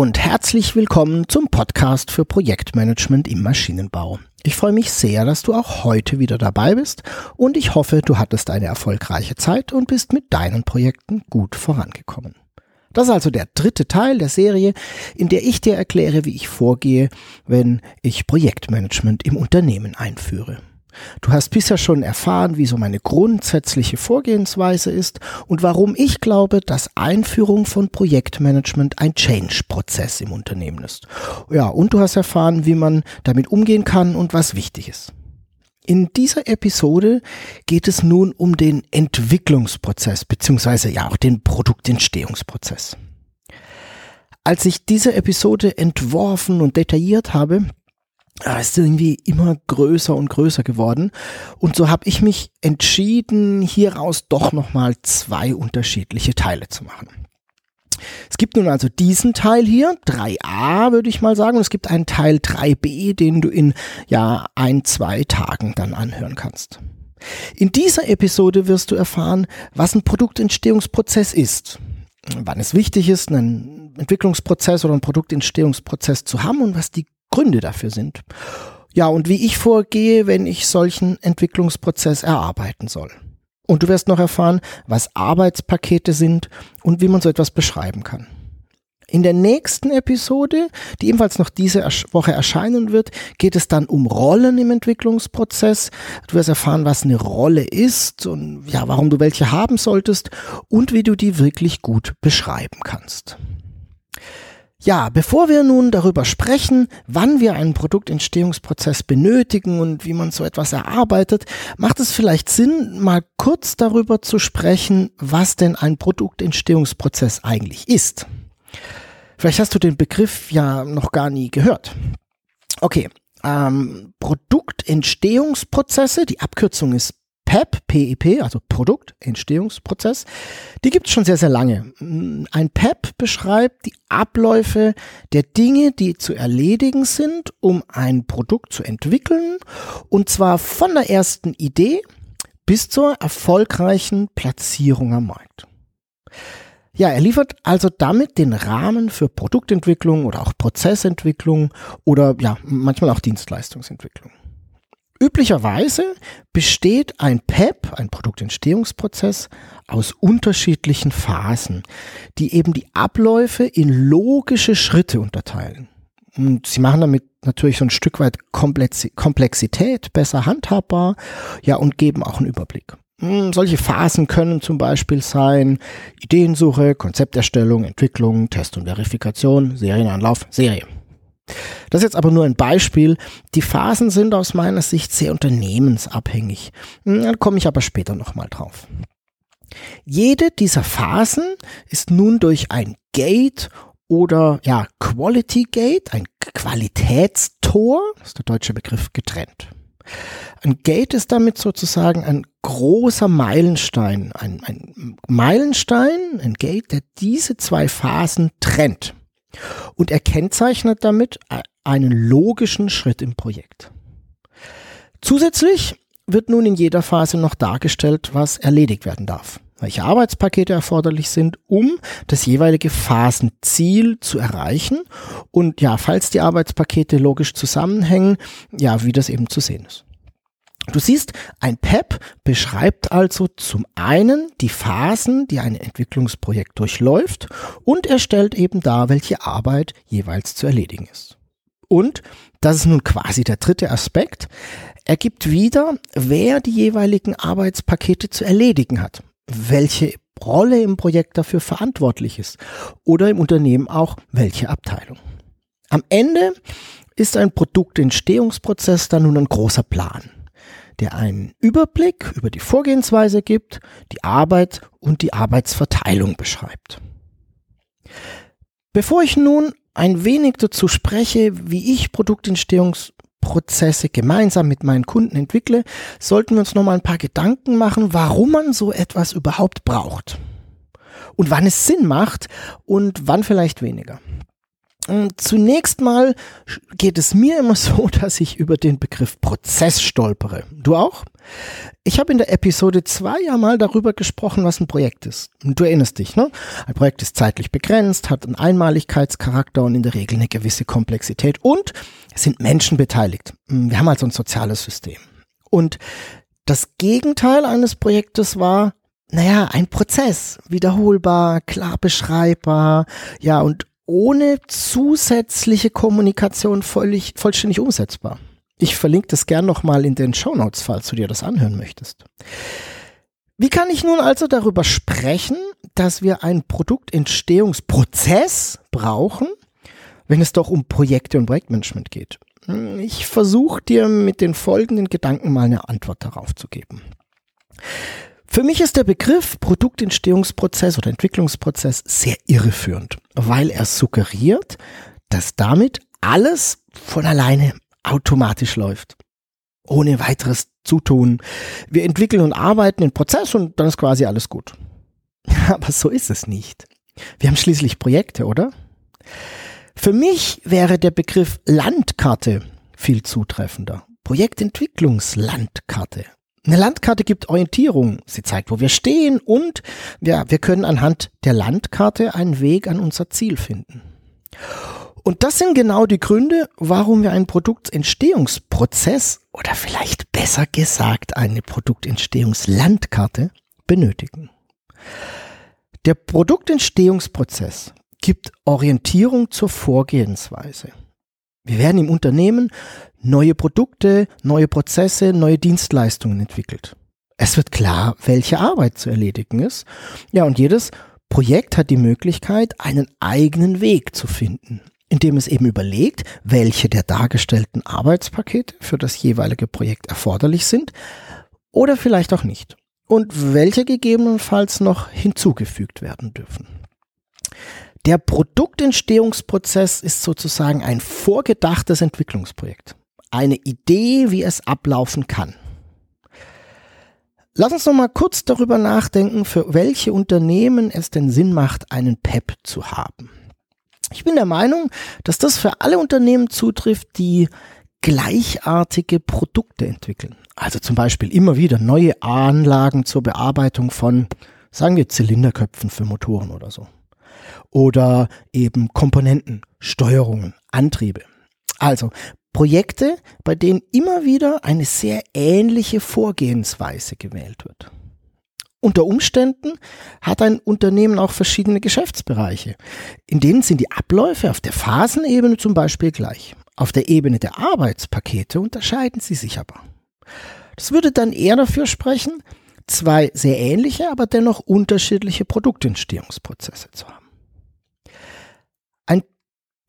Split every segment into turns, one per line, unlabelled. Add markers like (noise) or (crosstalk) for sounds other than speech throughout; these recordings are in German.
Und herzlich willkommen zum Podcast für Projektmanagement im Maschinenbau. Ich freue mich sehr, dass du auch heute wieder dabei bist und ich hoffe, du hattest eine erfolgreiche Zeit und bist mit deinen Projekten gut vorangekommen. Das ist also der dritte Teil der Serie, in der ich dir erkläre, wie ich vorgehe, wenn ich Projektmanagement im Unternehmen einführe. Du hast bisher schon erfahren, wie so meine grundsätzliche Vorgehensweise ist und warum ich glaube, dass Einführung von Projektmanagement ein Change-Prozess im Unternehmen ist. Ja, und du hast erfahren, wie man damit umgehen kann und was wichtig ist. In dieser Episode geht es nun um den Entwicklungsprozess beziehungsweise ja auch den Produktentstehungsprozess. Als ich diese Episode entworfen und detailliert habe, ist irgendwie immer größer und größer geworden. Und so habe ich mich entschieden, hieraus doch nochmal zwei unterschiedliche Teile zu machen. Es gibt nun also diesen Teil hier, 3a würde ich mal sagen, und es gibt einen Teil 3b, den du in ja ein, zwei Tagen dann anhören kannst. In dieser Episode wirst du erfahren, was ein Produktentstehungsprozess ist, wann es wichtig ist, einen Entwicklungsprozess oder einen Produktentstehungsprozess zu haben und was die Gründe dafür sind. Ja, und wie ich vorgehe, wenn ich solchen Entwicklungsprozess erarbeiten soll. Und du wirst noch erfahren, was Arbeitspakete sind und wie man so etwas beschreiben kann. In der nächsten Episode, die ebenfalls noch diese Woche erscheinen wird, geht es dann um Rollen im Entwicklungsprozess. Du wirst erfahren, was eine Rolle ist und ja, warum du welche haben solltest und wie du die wirklich gut beschreiben kannst. Ja, bevor wir nun darüber sprechen, wann wir einen Produktentstehungsprozess benötigen und wie man so etwas erarbeitet, macht es vielleicht Sinn, mal kurz darüber zu sprechen, was denn ein Produktentstehungsprozess eigentlich ist. Vielleicht hast du den Begriff ja noch gar nie gehört. Okay, ähm, Produktentstehungsprozesse, die Abkürzung ist PEP, PEP, also Produktentstehungsprozess, die gibt es schon sehr, sehr lange. Ein PEP beschreibt die Abläufe der Dinge, die zu erledigen sind, um ein Produkt zu entwickeln, und zwar von der ersten Idee bis zur erfolgreichen Platzierung am Markt. Ja, er liefert also damit den Rahmen für Produktentwicklung oder auch Prozessentwicklung oder ja, manchmal auch Dienstleistungsentwicklung. Üblicherweise besteht ein PEP, ein Produktentstehungsprozess, aus unterschiedlichen Phasen, die eben die Abläufe in logische Schritte unterteilen. Und sie machen damit natürlich so ein Stück weit Komplexität besser handhabbar, ja, und geben auch einen Überblick. Hm, solche Phasen können zum Beispiel sein Ideensuche, Konzepterstellung, Entwicklung, Test und Verifikation, Serienanlauf, Serie. Das ist jetzt aber nur ein Beispiel. Die Phasen sind aus meiner Sicht sehr unternehmensabhängig. Hm, da komme ich aber später nochmal drauf. Jede dieser Phasen ist nun durch ein Gate oder ja, Quality Gate, ein Qualitätstor, ist der deutsche Begriff, getrennt. Ein Gate ist damit sozusagen ein großer Meilenstein, ein, ein Meilenstein, ein Gate, der diese zwei Phasen trennt. Und er kennzeichnet damit einen logischen Schritt im Projekt. Zusätzlich wird nun in jeder Phase noch dargestellt, was erledigt werden darf, welche Arbeitspakete erforderlich sind, um das jeweilige Phasenziel zu erreichen und ja, falls die Arbeitspakete logisch zusammenhängen, ja, wie das eben zu sehen ist. Du siehst, ein PEP beschreibt also zum einen die Phasen, die ein Entwicklungsprojekt durchläuft und er stellt eben dar, welche Arbeit jeweils zu erledigen ist. Und, das ist nun quasi der dritte Aspekt, er gibt wieder, wer die jeweiligen Arbeitspakete zu erledigen hat, welche Rolle im Projekt dafür verantwortlich ist oder im Unternehmen auch welche Abteilung. Am Ende ist ein Produktentstehungsprozess dann nun ein großer Plan der einen Überblick über die Vorgehensweise gibt, die Arbeit und die Arbeitsverteilung beschreibt. Bevor ich nun ein wenig dazu spreche, wie ich Produktentstehungsprozesse gemeinsam mit meinen Kunden entwickle, sollten wir uns noch mal ein paar Gedanken machen, warum man so etwas überhaupt braucht und wann es Sinn macht und wann vielleicht weniger. Zunächst mal geht es mir immer (laughs) so, dass ich über den Begriff Prozess stolpere. Du auch? Ich habe in der Episode 2 ja mal darüber gesprochen, was ein Projekt ist. Du erinnerst dich, ne? Ein Projekt ist zeitlich begrenzt, hat einen Einmaligkeitscharakter und in der Regel eine gewisse Komplexität und es sind Menschen beteiligt. Wir haben also ein soziales System. Und das Gegenteil eines Projektes war, naja, ein Prozess, wiederholbar, klar beschreibbar, ja, und ohne zusätzliche Kommunikation völlig, vollständig umsetzbar. Ich verlinke das gern nochmal in den Show Notes, falls du dir das anhören möchtest. Wie kann ich nun also darüber sprechen, dass wir einen Produktentstehungsprozess brauchen, wenn es doch um Projekte und Projektmanagement geht? Ich versuche dir mit den folgenden Gedanken mal eine Antwort darauf zu geben. Für mich ist der Begriff Produktentstehungsprozess oder Entwicklungsprozess sehr irreführend, weil er suggeriert, dass damit alles von alleine automatisch läuft. Ohne weiteres Zutun. Wir entwickeln und arbeiten den Prozess und dann ist quasi alles gut. (laughs) Aber so ist es nicht. Wir haben schließlich Projekte, oder? Für mich wäre der Begriff Landkarte viel zutreffender. Projektentwicklungslandkarte eine Landkarte gibt Orientierung. Sie zeigt, wo wir stehen und ja, wir können anhand der Landkarte einen Weg an unser Ziel finden. Und das sind genau die Gründe, warum wir einen Produktentstehungsprozess oder vielleicht besser gesagt eine Produktentstehungslandkarte benötigen. Der Produktentstehungsprozess gibt Orientierung zur Vorgehensweise. Wir werden im Unternehmen neue Produkte, neue Prozesse, neue Dienstleistungen entwickelt. Es wird klar, welche Arbeit zu erledigen ist. Ja, und jedes Projekt hat die Möglichkeit, einen eigenen Weg zu finden, indem es eben überlegt, welche der dargestellten Arbeitspakete für das jeweilige Projekt erforderlich sind oder vielleicht auch nicht und welche gegebenenfalls noch hinzugefügt werden dürfen. Der Produktentstehungsprozess ist sozusagen ein vorgedachtes Entwicklungsprojekt. Eine Idee, wie es ablaufen kann. Lass uns noch mal kurz darüber nachdenken, für welche Unternehmen es denn Sinn macht, einen PEP zu haben. Ich bin der Meinung, dass das für alle Unternehmen zutrifft, die gleichartige Produkte entwickeln. Also zum Beispiel immer wieder neue Anlagen zur Bearbeitung von, sagen wir, Zylinderköpfen für Motoren oder so oder eben Komponenten, Steuerungen, Antriebe. Also Projekte, bei denen immer wieder eine sehr ähnliche Vorgehensweise gewählt wird. Unter Umständen hat ein Unternehmen auch verschiedene Geschäftsbereiche. In denen sind die Abläufe auf der Phasenebene zum Beispiel gleich. Auf der Ebene der Arbeitspakete unterscheiden sie sich aber. Das würde dann eher dafür sprechen, zwei sehr ähnliche, aber dennoch unterschiedliche Produktentstehungsprozesse zu haben.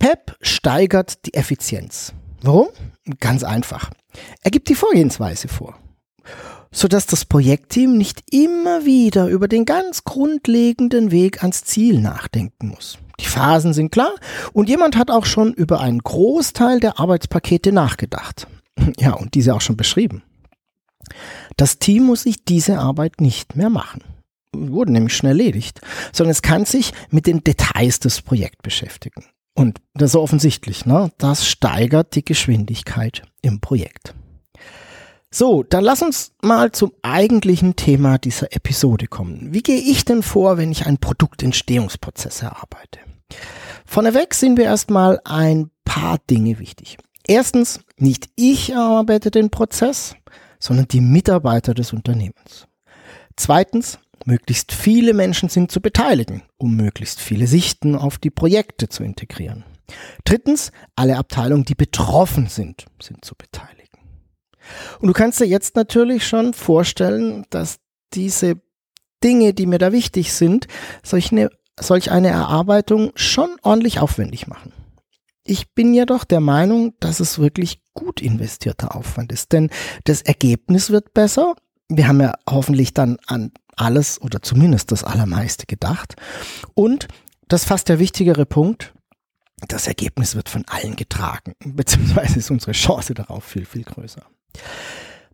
PEP steigert die Effizienz. Warum? Ganz einfach. Er gibt die Vorgehensweise vor, sodass das Projektteam nicht immer wieder über den ganz grundlegenden Weg ans Ziel nachdenken muss. Die Phasen sind klar und jemand hat auch schon über einen Großteil der Arbeitspakete nachgedacht. Ja, und diese auch schon beschrieben. Das Team muss sich diese Arbeit nicht mehr machen. Wurde nämlich schon erledigt, sondern es kann sich mit den Details des Projekts beschäftigen. Und das ist offensichtlich, ne? Das steigert die Geschwindigkeit im Projekt. So, dann lass uns mal zum eigentlichen Thema dieser Episode kommen. Wie gehe ich denn vor, wenn ich einen Produktentstehungsprozess erarbeite? Vorneweg sind wir erstmal ein paar Dinge wichtig. Erstens, nicht ich erarbeite den Prozess, sondern die Mitarbeiter des Unternehmens. Zweitens, Möglichst viele Menschen sind zu beteiligen, um möglichst viele Sichten auf die Projekte zu integrieren. Drittens, alle Abteilungen, die betroffen sind, sind zu beteiligen. Und du kannst dir jetzt natürlich schon vorstellen, dass diese Dinge, die mir da wichtig sind, solch eine, solch eine Erarbeitung schon ordentlich aufwendig machen. Ich bin jedoch der Meinung, dass es wirklich gut investierter Aufwand ist, denn das Ergebnis wird besser. Wir haben ja hoffentlich dann an alles oder zumindest das Allermeiste gedacht. Und das fast der wichtigere Punkt, das Ergebnis wird von allen getragen, (laughs) beziehungsweise ist unsere Chance darauf viel, viel größer.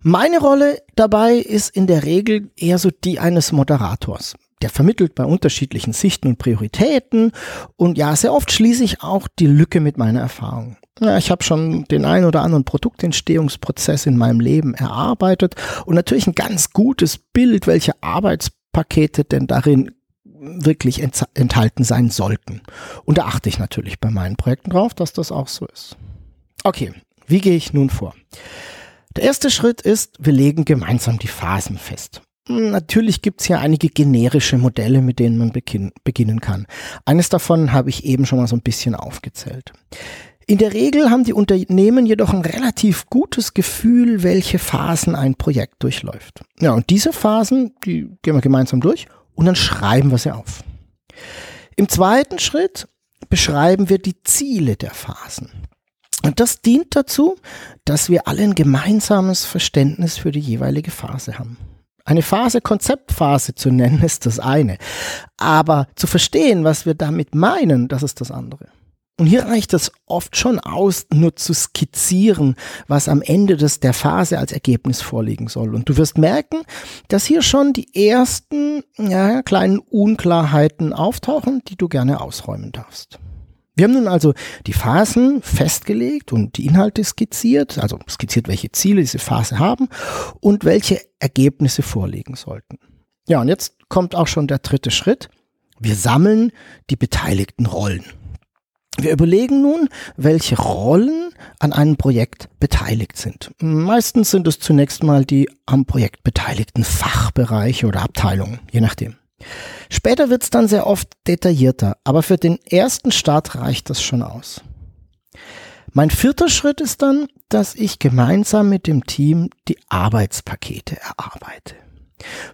Meine Rolle dabei ist in der Regel eher so die eines Moderators. Der vermittelt bei unterschiedlichen Sichten und Prioritäten und ja, sehr oft schließe ich auch die Lücke mit meiner Erfahrung. Ja, ich habe schon den ein oder anderen Produktentstehungsprozess in meinem Leben erarbeitet und natürlich ein ganz gutes Bild, welche Arbeitspakete denn darin wirklich enthalten sein sollten. Und da achte ich natürlich bei meinen Projekten drauf, dass das auch so ist. Okay, wie gehe ich nun vor? Der erste Schritt ist, wir legen gemeinsam die Phasen fest. Natürlich gibt es hier einige generische Modelle, mit denen man beginnen kann. Eines davon habe ich eben schon mal so ein bisschen aufgezählt. In der Regel haben die Unternehmen jedoch ein relativ gutes Gefühl, welche Phasen ein Projekt durchläuft. Ja, und diese Phasen, die gehen wir gemeinsam durch und dann schreiben wir sie auf. Im zweiten Schritt beschreiben wir die Ziele der Phasen. Und das dient dazu, dass wir alle ein gemeinsames Verständnis für die jeweilige Phase haben. Eine Phase Konzeptphase zu nennen ist das eine, aber zu verstehen, was wir damit meinen, das ist das andere. Und hier reicht es oft schon aus, nur zu skizzieren, was am Ende des, der Phase als Ergebnis vorliegen soll. Und du wirst merken, dass hier schon die ersten ja, kleinen Unklarheiten auftauchen, die du gerne ausräumen darfst. Wir haben nun also die Phasen festgelegt und die Inhalte skizziert, also skizziert, welche Ziele diese Phase haben und welche Ergebnisse vorliegen sollten. Ja, und jetzt kommt auch schon der dritte Schritt. Wir sammeln die beteiligten Rollen. Wir überlegen nun, welche Rollen an einem Projekt beteiligt sind. Meistens sind es zunächst mal die am Projekt beteiligten Fachbereiche oder Abteilungen, je nachdem. Später wird es dann sehr oft detaillierter, aber für den ersten Start reicht das schon aus. Mein vierter Schritt ist dann, dass ich gemeinsam mit dem Team die Arbeitspakete erarbeite.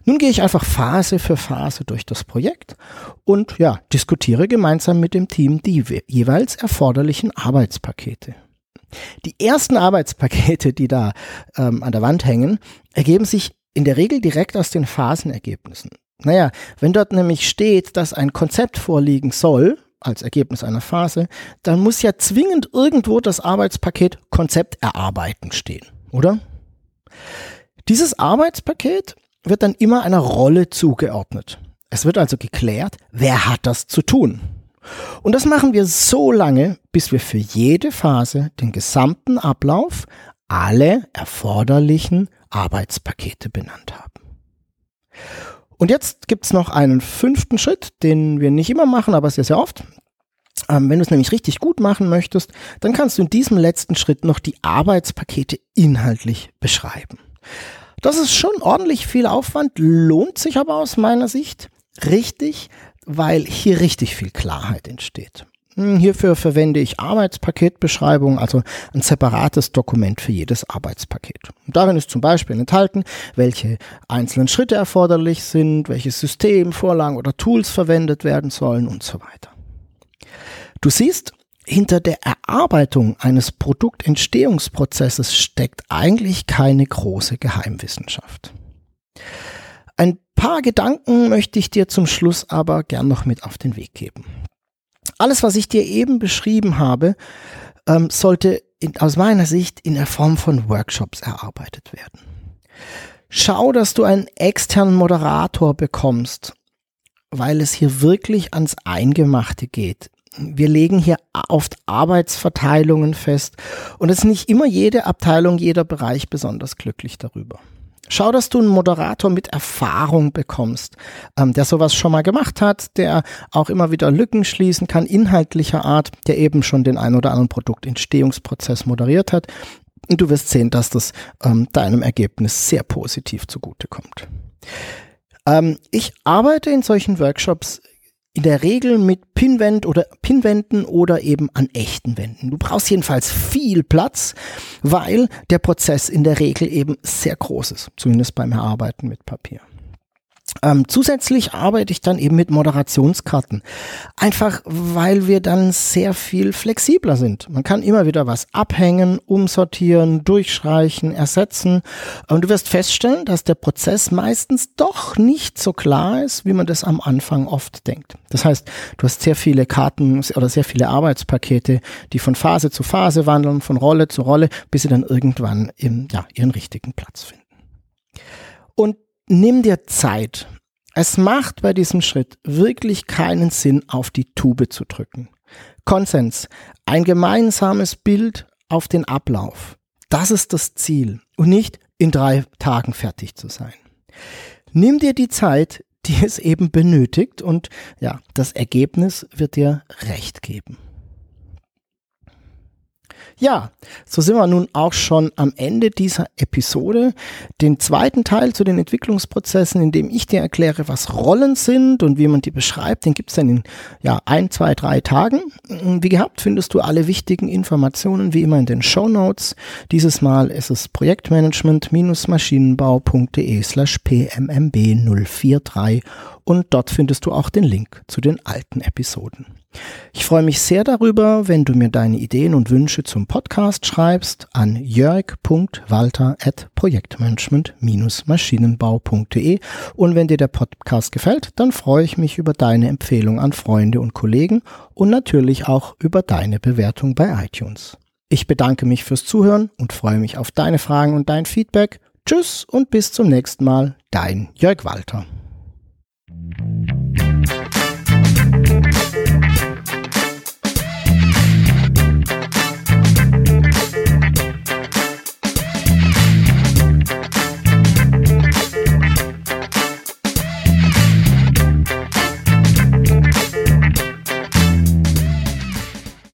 Nun gehe ich einfach Phase für Phase durch das Projekt und ja, diskutiere gemeinsam mit dem Team die jeweils erforderlichen Arbeitspakete. Die ersten Arbeitspakete, die da ähm, an der Wand hängen, ergeben sich in der Regel direkt aus den Phasenergebnissen. Naja, wenn dort nämlich steht, dass ein Konzept vorliegen soll, als Ergebnis einer Phase, dann muss ja zwingend irgendwo das Arbeitspaket Konzept erarbeiten stehen, oder? Dieses Arbeitspaket wird dann immer einer Rolle zugeordnet. Es wird also geklärt, wer hat das zu tun. Und das machen wir so lange, bis wir für jede Phase den gesamten Ablauf, alle erforderlichen Arbeitspakete benannt haben. Und jetzt gibt's noch einen fünften Schritt, den wir nicht immer machen, aber sehr, sehr oft. Ähm, wenn du es nämlich richtig gut machen möchtest, dann kannst du in diesem letzten Schritt noch die Arbeitspakete inhaltlich beschreiben. Das ist schon ordentlich viel Aufwand, lohnt sich aber aus meiner Sicht richtig, weil hier richtig viel Klarheit entsteht. Hm, hierfür verwende ich Arbeitspaketbeschreibung, also ein separates Dokument für jedes Arbeitspaket. Darin ist zum Beispiel enthalten, welche einzelnen Schritte erforderlich sind, welches System, Vorlagen oder Tools verwendet werden sollen und so weiter. Du siehst, hinter der Erarbeitung eines Produktentstehungsprozesses steckt eigentlich keine große Geheimwissenschaft. Ein paar Gedanken möchte ich dir zum Schluss aber gern noch mit auf den Weg geben. Alles, was ich dir eben beschrieben habe, ähm, sollte in, aus meiner Sicht in der Form von Workshops erarbeitet werden. Schau, dass du einen externen Moderator bekommst, weil es hier wirklich ans Eingemachte geht wir legen hier oft Arbeitsverteilungen fest und es ist nicht immer jede Abteilung, jeder Bereich besonders glücklich darüber. Schau, dass du einen Moderator mit Erfahrung bekommst, ähm, der sowas schon mal gemacht hat, der auch immer wieder Lücken schließen kann, inhaltlicher Art, der eben schon den ein oder anderen Produktentstehungsprozess moderiert hat. Und du wirst sehen, dass das ähm, deinem Ergebnis sehr positiv zugutekommt. Ähm, ich arbeite in solchen Workshops in der Regel mit Pinwand oder Pinwänden oder eben an echten Wänden. Du brauchst jedenfalls viel Platz, weil der Prozess in der Regel eben sehr groß ist, zumindest beim Erarbeiten mit Papier. Ähm, zusätzlich arbeite ich dann eben mit Moderationskarten. Einfach weil wir dann sehr viel flexibler sind. Man kann immer wieder was abhängen, umsortieren, durchstreichen, ersetzen. Und du wirst feststellen, dass der Prozess meistens doch nicht so klar ist, wie man das am Anfang oft denkt. Das heißt, du hast sehr viele Karten oder sehr viele Arbeitspakete, die von Phase zu Phase wandeln, von Rolle zu Rolle, bis sie dann irgendwann im, ja, ihren richtigen Platz finden. Und nimm dir Zeit. Es macht bei diesem Schritt wirklich keinen Sinn, auf die Tube zu drücken. Konsens, ein gemeinsames Bild auf den Ablauf. Das ist das Ziel und nicht in drei Tagen fertig zu sein. Nimm dir die Zeit, die es eben benötigt und ja, das Ergebnis wird dir recht geben. Ja, so sind wir nun auch schon am Ende dieser Episode. Den zweiten Teil zu den Entwicklungsprozessen, in dem ich dir erkläre, was Rollen sind und wie man die beschreibt, den gibt's dann in ja, ein, zwei, drei Tagen. Wie gehabt findest du alle wichtigen Informationen wie immer in den Show Notes. Dieses Mal ist es projektmanagement-maschinenbau.de slash pmmb 043 und dort findest du auch den Link zu den alten Episoden. Ich freue mich sehr darüber, wenn du mir deine Ideen und Wünsche zum Podcast schreibst an jörg.walter.projektmanagement-maschinenbau.de und wenn dir der Podcast gefällt, dann freue ich mich über deine Empfehlung an Freunde und Kollegen und natürlich auch über deine Bewertung bei iTunes. Ich bedanke mich fürs Zuhören und freue mich auf deine Fragen und dein Feedback. Tschüss und bis zum nächsten Mal, dein Jörg Walter.